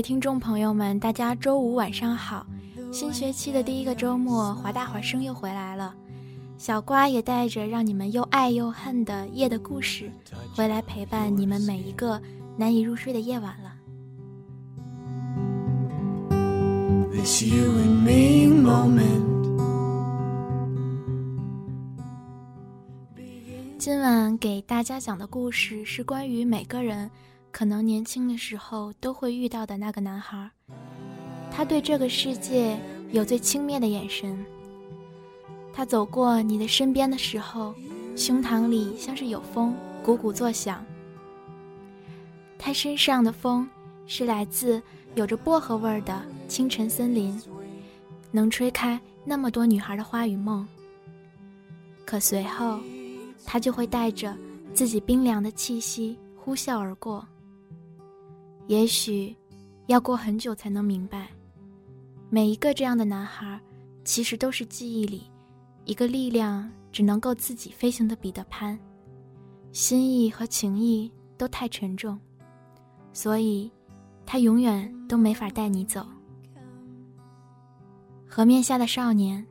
位听众朋友们，大家周五晚上好！新学期的第一个周末，华大华生又回来了，小瓜也带着让你们又爱又恨的夜的故事，回来陪伴你们每一个难以入睡的夜晚了。今晚给大家讲的故事是关于每个人。可能年轻的时候都会遇到的那个男孩，他对这个世界有最轻蔑的眼神。他走过你的身边的时候，胸膛里像是有风，鼓鼓作响。他身上的风是来自有着薄荷味的清晨森林，能吹开那么多女孩的花与梦。可随后，他就会带着自己冰凉的气息呼啸而过。也许，要过很久才能明白，每一个这样的男孩，其实都是记忆里一个力量只能够自己飞行的彼得潘，心意和情谊都太沉重，所以，他永远都没法带你走。河面下的少年，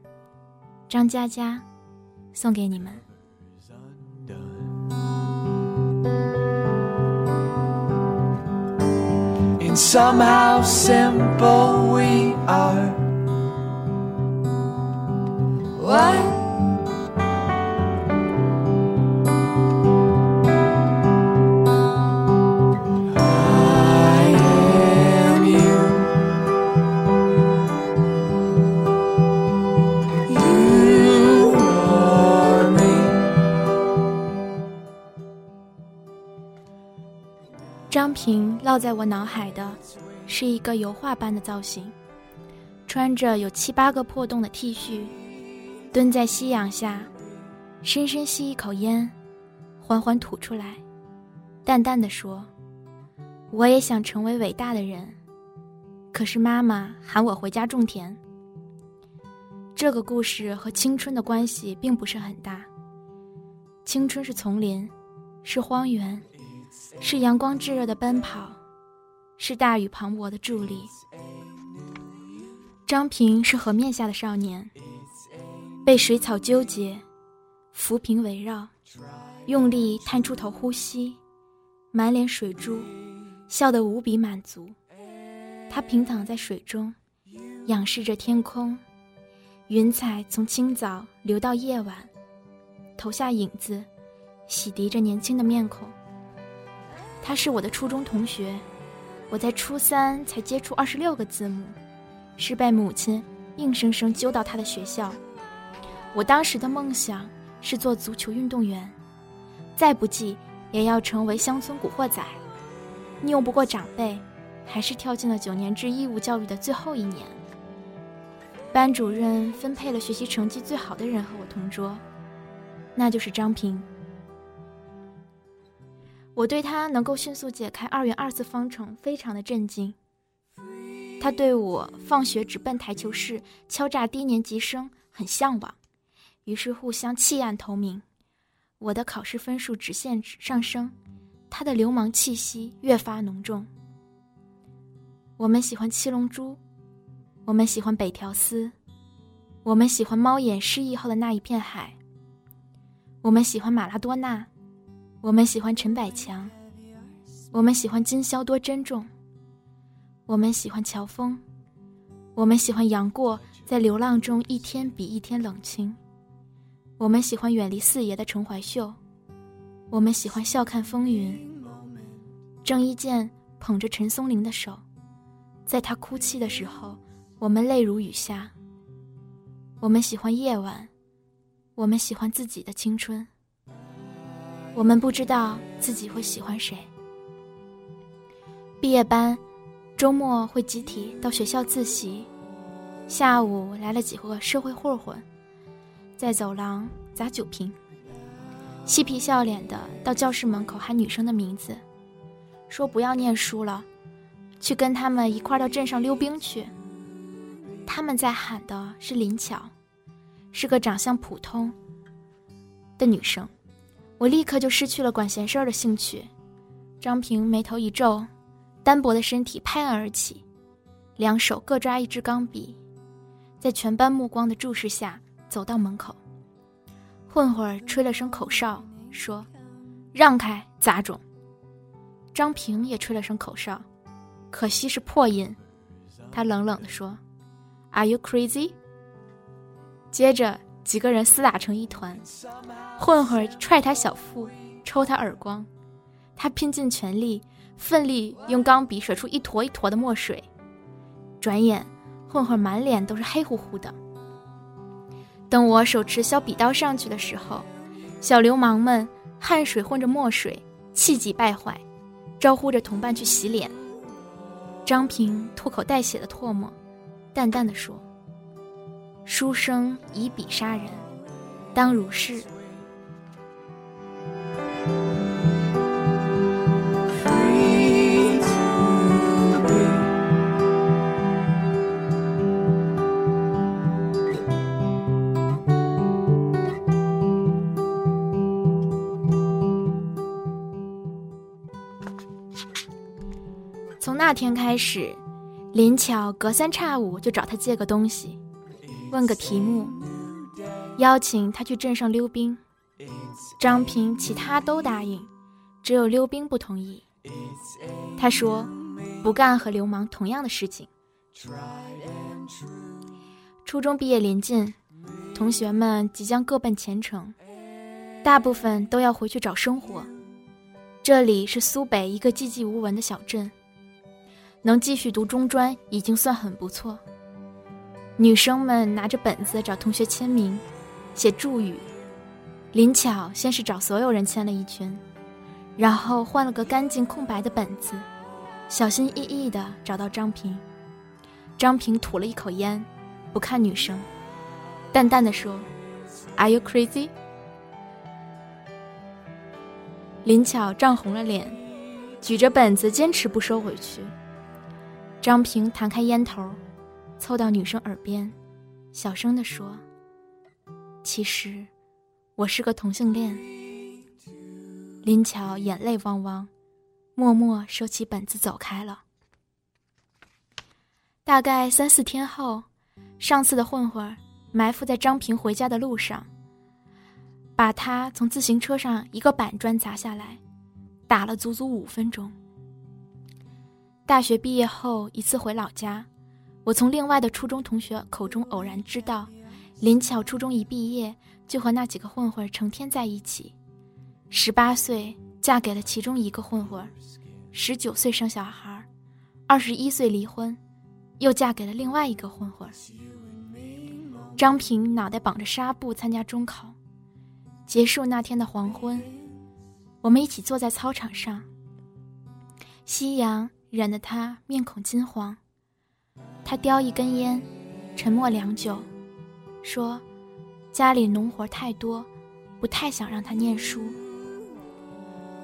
张嘉佳，送给你们。Somehow simple we are. What? 烙在我脑海的，是一个油画般的造型，穿着有七八个破洞的 T 恤，蹲在夕阳下，深深吸一口烟，缓缓吐出来，淡淡的说：“我也想成为伟大的人，可是妈妈喊我回家种田。”这个故事和青春的关系并不是很大，青春是丛林，是荒原。是阳光炙热的奔跑，是大雨磅礴的助力。张平是河面下的少年，被水草纠结，浮萍围绕，用力探出头呼吸，满脸水珠，笑得无比满足。他平躺在水中，仰视着天空，云彩从清早流到夜晚，投下影子，洗涤着年轻的面孔。他是我的初中同学，我在初三才接触二十六个字母，是被母亲硬生生揪到他的学校。我当时的梦想是做足球运动员，再不济也要成为乡村古惑仔。拗不过长辈，还是跳进了九年制义务教育的最后一年。班主任分配了学习成绩最好的人和我同桌，那就是张平。我对他能够迅速解开二元二次方程非常的震惊，他对我放学直奔台球室敲诈低年级生很向往，于是互相弃暗投明。我的考试分数直线上升，他的流氓气息越发浓重。我们喜欢七龙珠，我们喜欢北条司，我们喜欢猫眼失忆后的那一片海，我们喜欢马拉多纳。我们喜欢陈百强，我们喜欢今宵多珍重，我们喜欢乔峰，我们喜欢杨过在流浪中一天比一天冷清，我们喜欢远离四爷的陈怀秀，我们喜欢笑看风云。郑伊健捧着陈松伶的手，在他哭泣的时候，我们泪如雨下。我们喜欢夜晚，我们喜欢自己的青春。我们不知道自己会喜欢谁。毕业班，周末会集体到学校自习，下午来了几个社会混混，在走廊砸酒瓶，嬉皮笑脸的到教室门口喊女生的名字，说不要念书了，去跟他们一块到镇上溜冰去。他们在喊的是林巧，是个长相普通的女生。我立刻就失去了管闲事儿的兴趣。张平眉头一皱，单薄的身体拍案而起，两手各抓一支钢笔，在全班目光的注视下走到门口。混混吹了声口哨，说：“让开，杂种。”张平也吹了声口哨，可惜是破音。他冷冷地说：“Are you crazy？” 接着。几个人厮打成一团，混混踹他小腹，抽他耳光，他拼尽全力，奋力用钢笔甩出一坨一坨的墨水。转眼，混混满脸都是黑乎乎的。等我手持削笔刀上去的时候，小流氓们汗水混着墨水，气急败坏，招呼着同伴去洗脸。张平吐口带血的唾沫，淡淡的说。书生以笔杀人，当如是。从那天开始，林巧隔三差五就找他借个东西。问个题目，邀请他去镇上溜冰。张平其他都答应，只有溜冰不同意。他说不干和流氓同样的事情。初中毕业临近，同学们即将各奔前程，大部分都要回去找生活。这里是苏北一个寂寂无闻的小镇，能继续读中专已经算很不错。女生们拿着本子找同学签名，写祝语。林巧先是找所有人签了一圈，然后换了个干净空白的本子，小心翼翼地找到张平。张平吐了一口烟，不看女生，淡淡的说：“Are you crazy？” 林巧涨红了脸，举着本子坚持不收回去。张平弹开烟头。凑到女生耳边，小声地说：“其实，我是个同性恋。”林巧眼泪汪汪，默默收起本子走开了。大概三四天后，上次的混混埋伏在张平回家的路上，把他从自行车上一个板砖砸下来，打了足足五分钟。大学毕业后一次回老家。我从另外的初中同学口中偶然知道，林巧初中一毕业就和那几个混混成天在一起，十八岁嫁给了其中一个混混，十九岁生小孩，二十一岁离婚，又嫁给了另外一个混混。张平脑袋绑着纱布参加中考，结束那天的黄昏，我们一起坐在操场上，夕阳染得他面孔金黄。他叼一根烟，沉默良久，说：“家里农活太多，不太想让他念书。”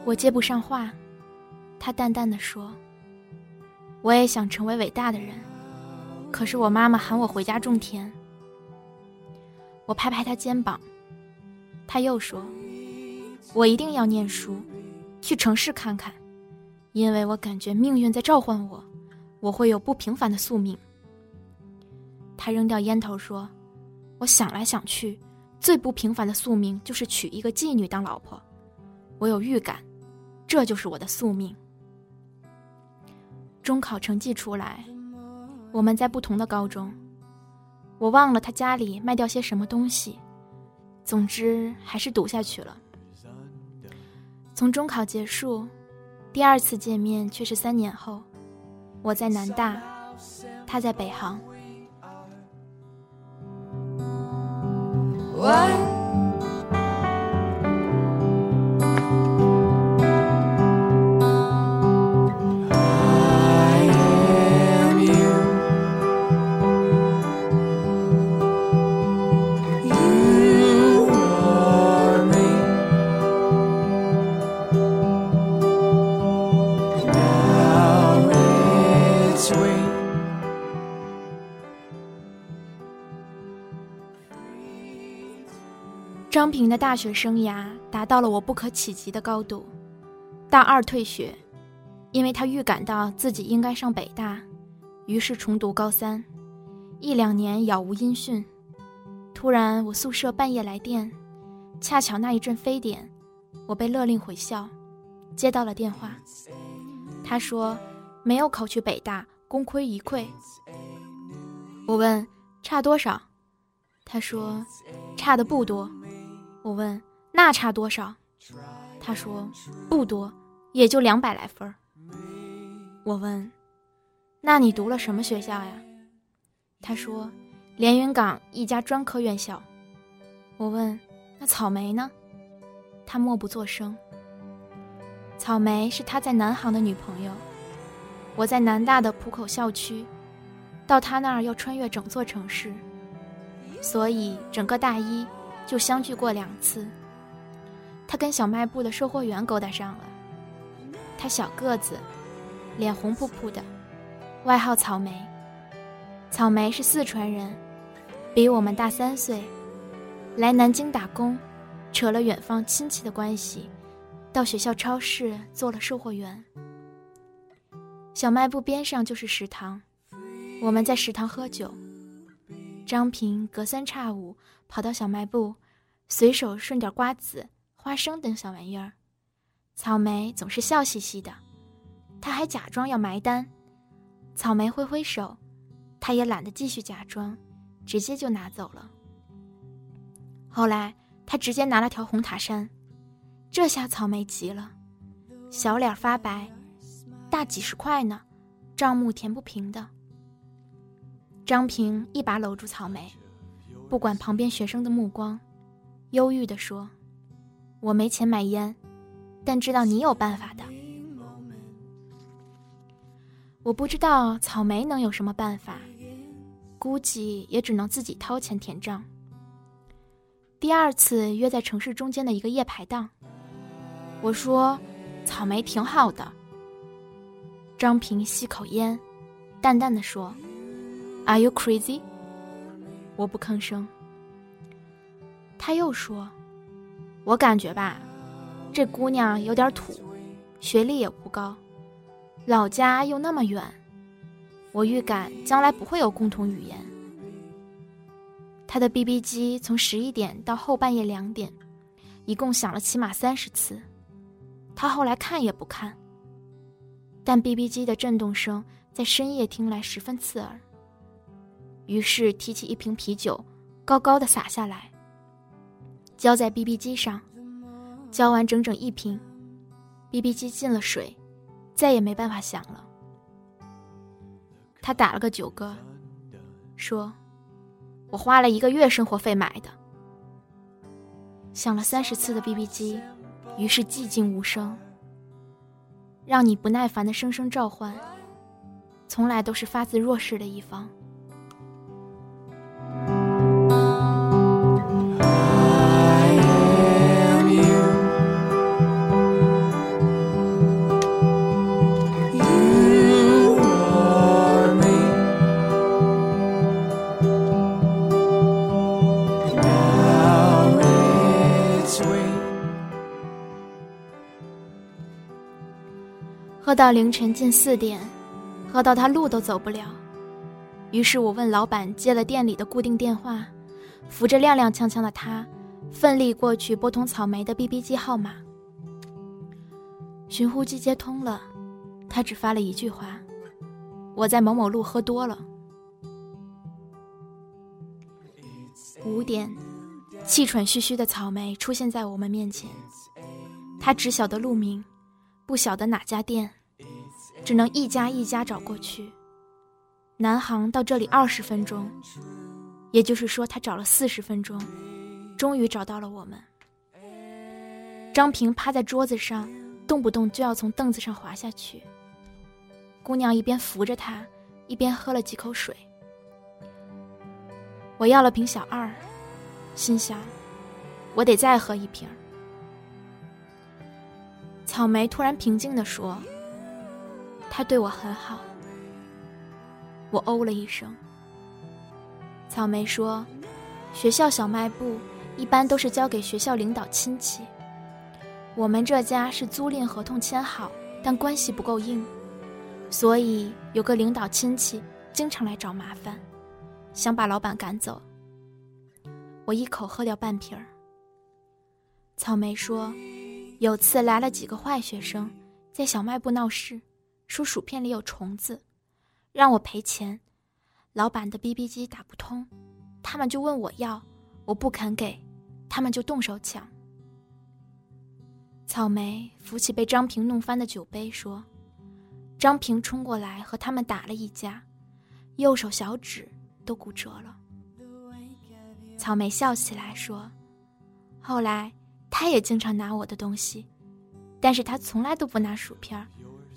我接不上话，他淡淡的说：“我也想成为伟大的人，可是我妈妈喊我回家种田。”我拍拍他肩膀，他又说：“我一定要念书，去城市看看，因为我感觉命运在召唤我，我会有不平凡的宿命。”他扔掉烟头说：“我想来想去，最不平凡的宿命就是娶一个妓女当老婆。我有预感，这就是我的宿命。”中考成绩出来，我们在不同的高中。我忘了他家里卖掉些什么东西，总之还是读下去了。从中考结束，第二次见面却是三年后，我在南大，他在北航。What? 张平的大学生涯达到了我不可企及的高度。大二退学，因为他预感到自己应该上北大，于是重读高三。一两年杳无音讯。突然，我宿舍半夜来电，恰巧那一阵非典，我被勒令回校，接到了电话。他说没有考去北大，功亏一篑。我问差多少，他说差的不多。我问：“那差多少？”他说：“不多，也就两百来分。”我问：“那你读了什么学校呀？”他说：“连云港一家专科院校。”我问：“那草莓呢？”他默不作声。草莓是他在南航的女朋友，我在南大的浦口校区，到他那儿要穿越整座城市，所以整个大一。就相聚过两次。他跟小卖部的售货员勾搭上了。他小个子，脸红扑扑的，外号草莓。草莓是四川人，比我们大三岁，来南京打工，扯了远方亲戚的关系，到学校超市做了售货员。小卖部边上就是食堂，我们在食堂喝酒。张平隔三差五。跑到小卖部，随手顺点瓜子、花生等小玩意儿。草莓总是笑嘻嘻的，他还假装要埋单。草莓挥挥手，他也懒得继续假装，直接就拿走了。后来他直接拿了条红塔山，这下草莓急了，小脸发白，大几十块呢，账目填不平的。张平一把搂住草莓。不管旁边学生的目光，忧郁地说：“我没钱买烟，但知道你有办法的。我不知道草莓能有什么办法，估计也只能自己掏钱填账。第二次约在城市中间的一个夜排档，我说：草莓挺好的。张平吸口烟，淡淡的说：“Are you crazy？” 我不吭声。他又说：“我感觉吧，这姑娘有点土，学历也不高，老家又那么远，我预感将来不会有共同语言。”他的 BB 机从十一点到后半夜两点，一共响了起码三十次，他后来看也不看。但 BB 机的震动声在深夜听来十分刺耳。于是提起一瓶啤酒，高高的洒下来，浇在 BB 机上，浇完整整一瓶，BB 机进了水，再也没办法响了。他打了个九嗝，说：“我花了一个月生活费买的。”响了三十次的 BB 机，于是寂静无声。让你不耐烦的声声召唤，从来都是发自弱势的一方。到凌晨近四点，喝到他路都走不了。于是我问老板接了店里的固定电话，扶着踉踉跄跄的他，奋力过去拨通草莓的 BB 机号码。寻呼机接通了，他只发了一句话：“我在某某路喝多了。”五点，气喘吁吁的草莓出现在我们面前，他只晓得路名，不晓得哪家店。只能一家一家找过去。南航到这里二十分钟，也就是说他找了四十分钟，终于找到了我们。张平趴在桌子上，动不动就要从凳子上滑下去。姑娘一边扶着他，一边喝了几口水。我要了瓶小二，心想，我得再喝一瓶。草莓突然平静地说：“他对我很好。”我哦了一声。草莓说：“学校小卖部一般都是交给学校领导亲戚。我们这家是租赁合同签好，但关系不够硬，所以有个领导亲戚经常来找麻烦，想把老板赶走。”我一口喝掉半瓶儿。草莓说：“有次来了几个坏学生，在小卖部闹事，说薯片里有虫子。”让我赔钱，老板的 BB 机打不通，他们就问我要，我不肯给，他们就动手抢。草莓扶起被张平弄翻的酒杯说：“张平冲过来和他们打了一架，右手小指都骨折了。”草莓笑起来说：“后来他也经常拿我的东西，但是他从来都不拿薯片，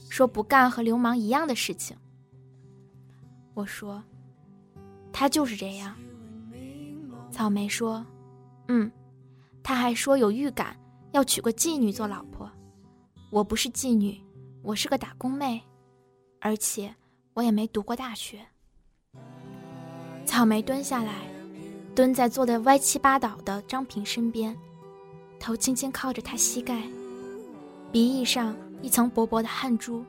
说不干和流氓一样的事情。”我说：“他就是这样。”草莓说：“嗯，他还说有预感要娶个妓女做老婆。我不是妓女，我是个打工妹，而且我也没读过大学。”草莓蹲下来，蹲在坐的歪七八倒的张平身边，头轻轻靠着他膝盖，鼻翼上一层薄薄的汗珠。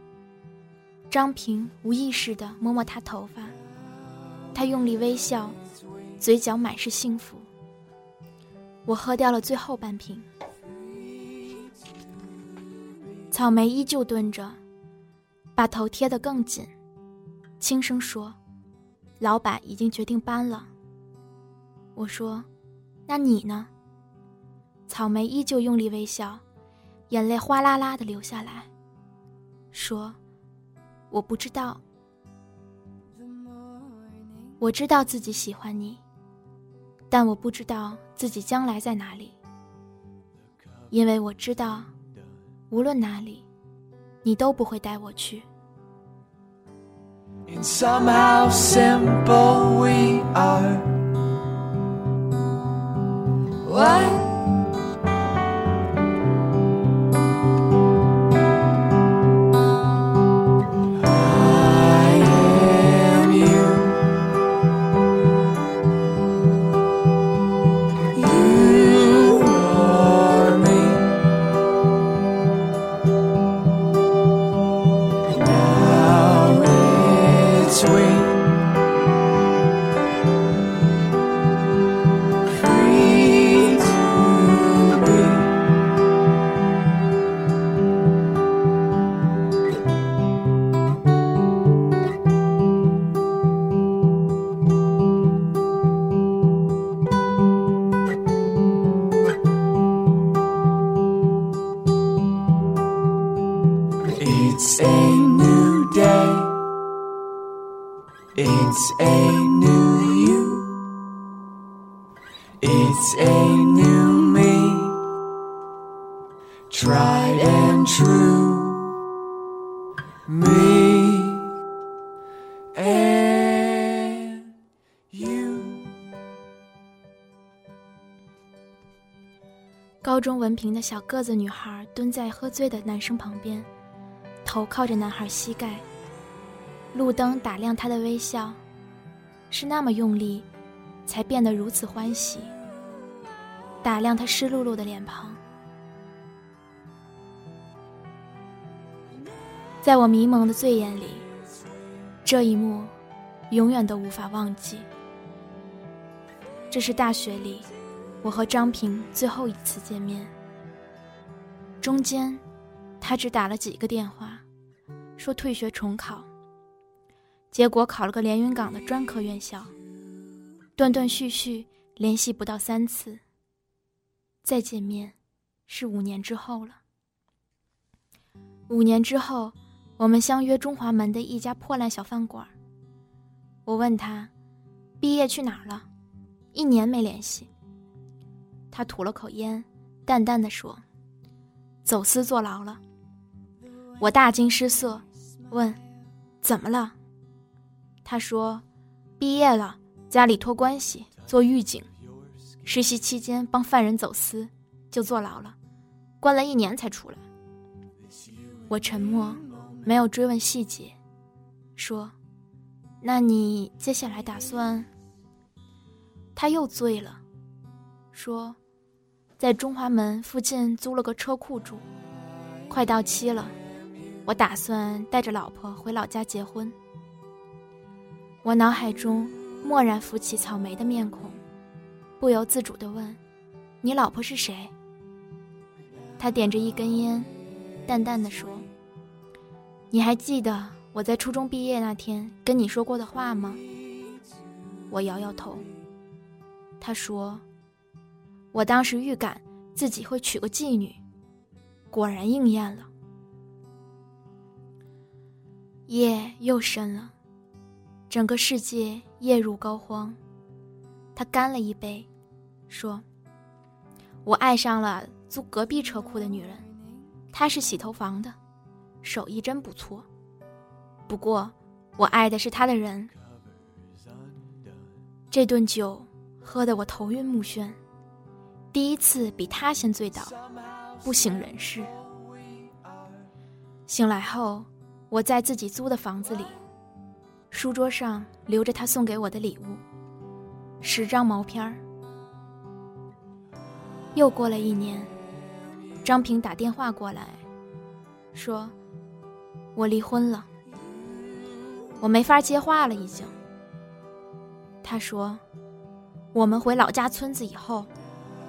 张平无意识地摸摸她头发，他用力微笑，嘴角满是幸福。我喝掉了最后半瓶。草莓依旧蹲着，把头贴得更紧，轻声说：“老板已经决定搬了。”我说：“那你呢？”草莓依旧用力微笑，眼泪哗啦啦地流下来，说。我不知道，我知道自己喜欢你，但我不知道自己将来在哪里。因为我知道，无论哪里，你都不会带我去。高中文凭的小个子女孩蹲在喝醉的男生旁边，头靠着男孩膝盖。路灯打亮他的微笑，是那么用力，才变得如此欢喜。打亮他湿漉漉的脸庞。在我迷蒙的醉眼里，这一幕，永远都无法忘记。这是大学里，我和张平最后一次见面。中间，他只打了几个电话，说退学重考。结果考了个连云港的专科院校，断断续续联系不到三次。再见面，是五年之后了。五年之后，我们相约中华门的一家破烂小饭馆。我问他：“毕业去哪儿了？一年没联系。”他吐了口烟，淡淡的说：“走私坐牢了。”我大惊失色，问：“怎么了？”他说：“毕业了，家里托关系做狱警，实习期间帮犯人走私，就坐牢了，关了一年才出来。”我沉默，没有追问细节，说：“那你接下来打算？”他又醉了，说：“在中华门附近租了个车库住，快到期了。”我打算带着老婆回老家结婚。我脑海中蓦然浮起草莓的面孔，不由自主地问：“你老婆是谁？”他点着一根烟，淡淡的说：“你还记得我在初中毕业那天跟你说过的话吗？”我摇摇头。他说：“我当时预感自己会娶个妓女，果然应验了。”夜又深了，整个世界夜入膏肓。他干了一杯，说：“我爱上了租隔壁车库的女人，她是洗头房的，手艺真不错。不过，我爱的是她的人。这顿酒喝得我头晕目眩，第一次比他先醉倒，不省人事。醒来后。”我在自己租的房子里，书桌上留着他送给我的礼物，十张毛片儿。又过了一年，张平打电话过来，说：“我离婚了。”我没法接话了，已经。他说：“我们回老家村子以后，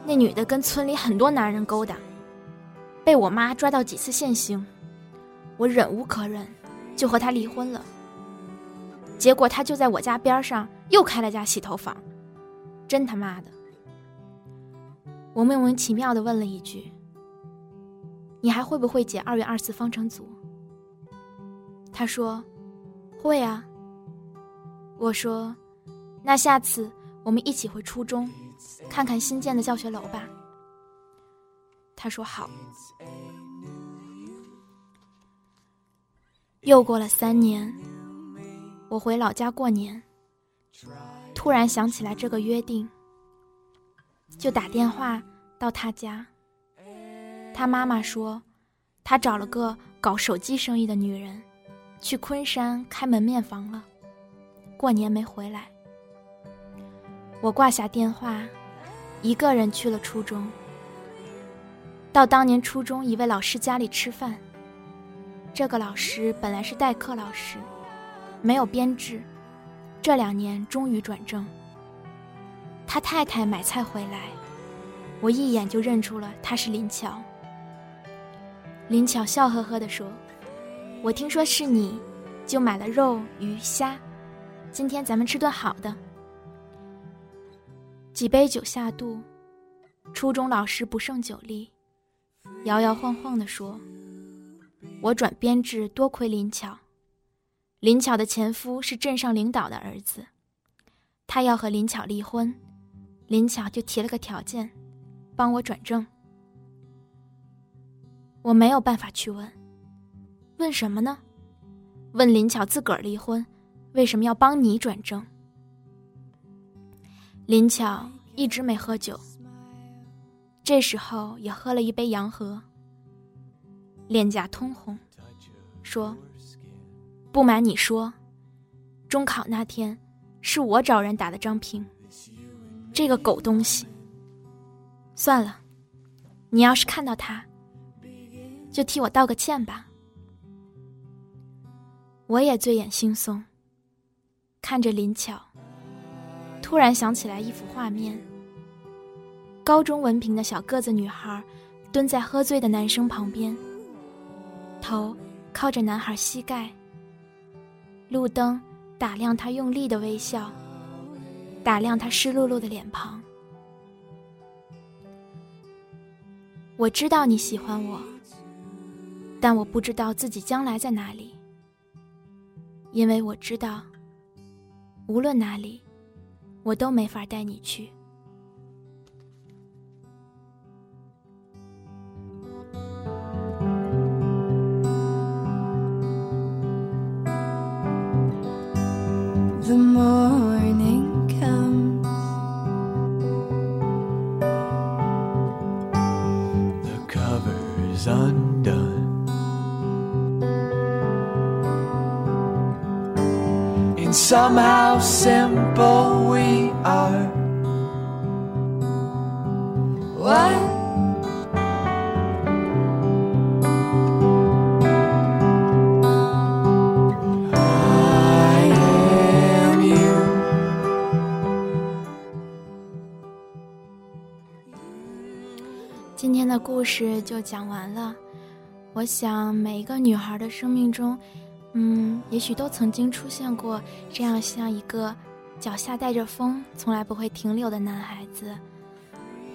那女的跟村里很多男人勾搭，被我妈抓到几次现行。”我忍无可忍，就和他离婚了。结果他就在我家边上又开了家洗头房，真他妈的！我莫名其妙的问了一句：“你还会不会解二元二次方程组？”他说：“会啊。”我说：“那下次我们一起回初中，看看新建的教学楼吧。”他说：“好。”又过了三年，我回老家过年，突然想起来这个约定，就打电话到他家。他妈妈说，他找了个搞手机生意的女人，去昆山开门面房了，过年没回来。我挂下电话，一个人去了初中，到当年初中一位老师家里吃饭。这个老师本来是代课老师，没有编制，这两年终于转正。他太太买菜回来，我一眼就认出了他是林巧。林巧笑呵呵地说：“我听说是你，就买了肉、鱼、虾，今天咱们吃顿好的。”几杯酒下肚，初中老师不胜酒力，摇摇晃晃地说。我转编制多亏林巧，林巧的前夫是镇上领导的儿子，他要和林巧离婚，林巧就提了个条件，帮我转正。我没有办法去问，问什么呢？问林巧自个儿离婚，为什么要帮你转正？林巧一直没喝酒，这时候也喝了一杯洋河。脸颊通红，说：“不瞒你说，中考那天是我找人打的张平，这个狗东西。算了，你要是看到他，就替我道个歉吧。”我也醉眼惺忪，看着林巧，突然想起来一幅画面：高中文凭的小个子女孩，蹲在喝醉的男生旁边。头靠着男孩膝盖，路灯打亮他用力的微笑，打亮他湿漉漉的脸庞。我知道你喜欢我，但我不知道自己将来在哪里，因为我知道，无论哪里，我都没法带你去。The morning comes. The cover's undone. And somehow simple we are. 故事就讲完了。我想每一个女孩的生命中，嗯，也许都曾经出现过这样像一个脚下带着风，从来不会停留的男孩子。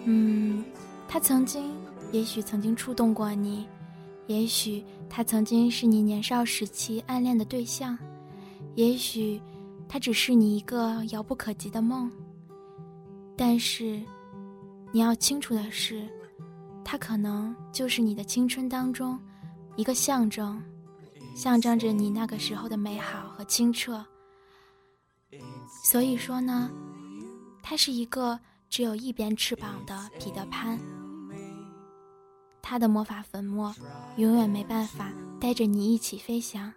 嗯，他曾经，也许曾经触动过你，也许他曾经是你年少时期暗恋的对象，也许他只是你一个遥不可及的梦。但是，你要清楚的是。它可能就是你的青春当中一个象征，象征着你那个时候的美好和清澈。所以说呢，它是一个只有一边翅膀的彼得潘，他的魔法粉末永远没办法带着你一起飞翔。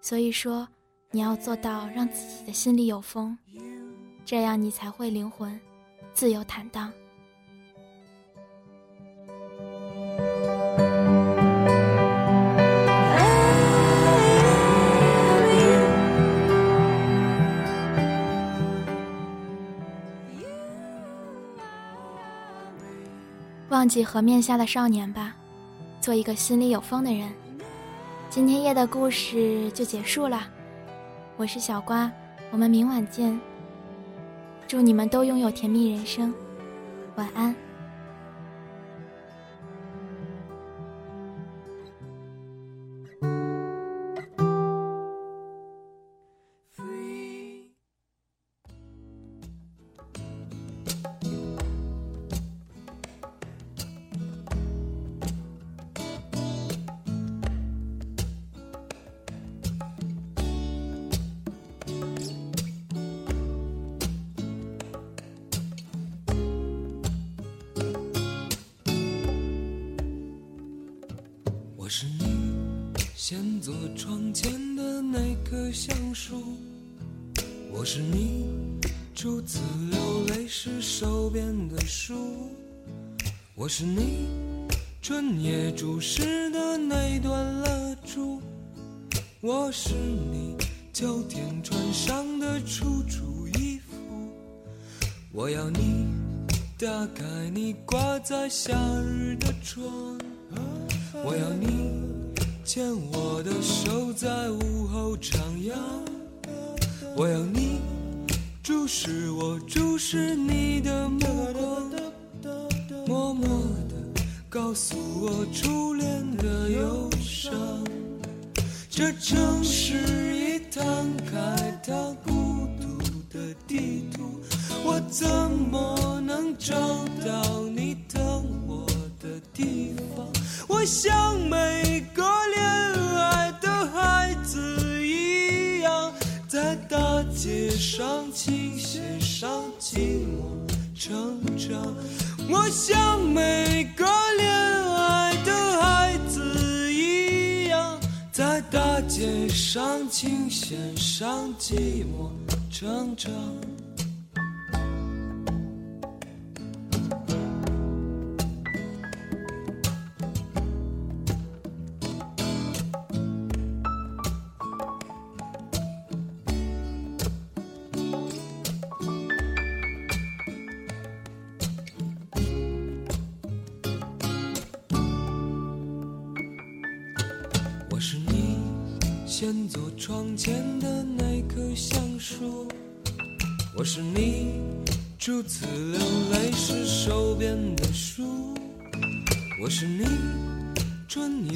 所以说，你要做到让自己的心里有风，这样你才会灵魂自由坦荡。忘记河面下的少年吧，做一个心里有风的人。今天夜的故事就结束了，我是小瓜，我们明晚见。祝你们都拥有甜蜜人生，晚安。是手边的书，我是你春夜注视的那段蜡烛，我是你秋天穿上的楚楚衣服，我要你打开你挂在夏日的窗。我要你牵我的手，在午后徜徉。我要你注视我，注视你的目光，默默地告诉我初恋的忧伤。这城市已摊开它孤独的地图，我怎么能找到你等我的地方？我像每个恋爱的孩子一样，在等街上琴弦上寂寞成长。我像每个恋爱的孩子一样，在大街上琴弦上寂寞成长。前的那棵橡树，我是你初次流泪时手边的书，我是你春夜。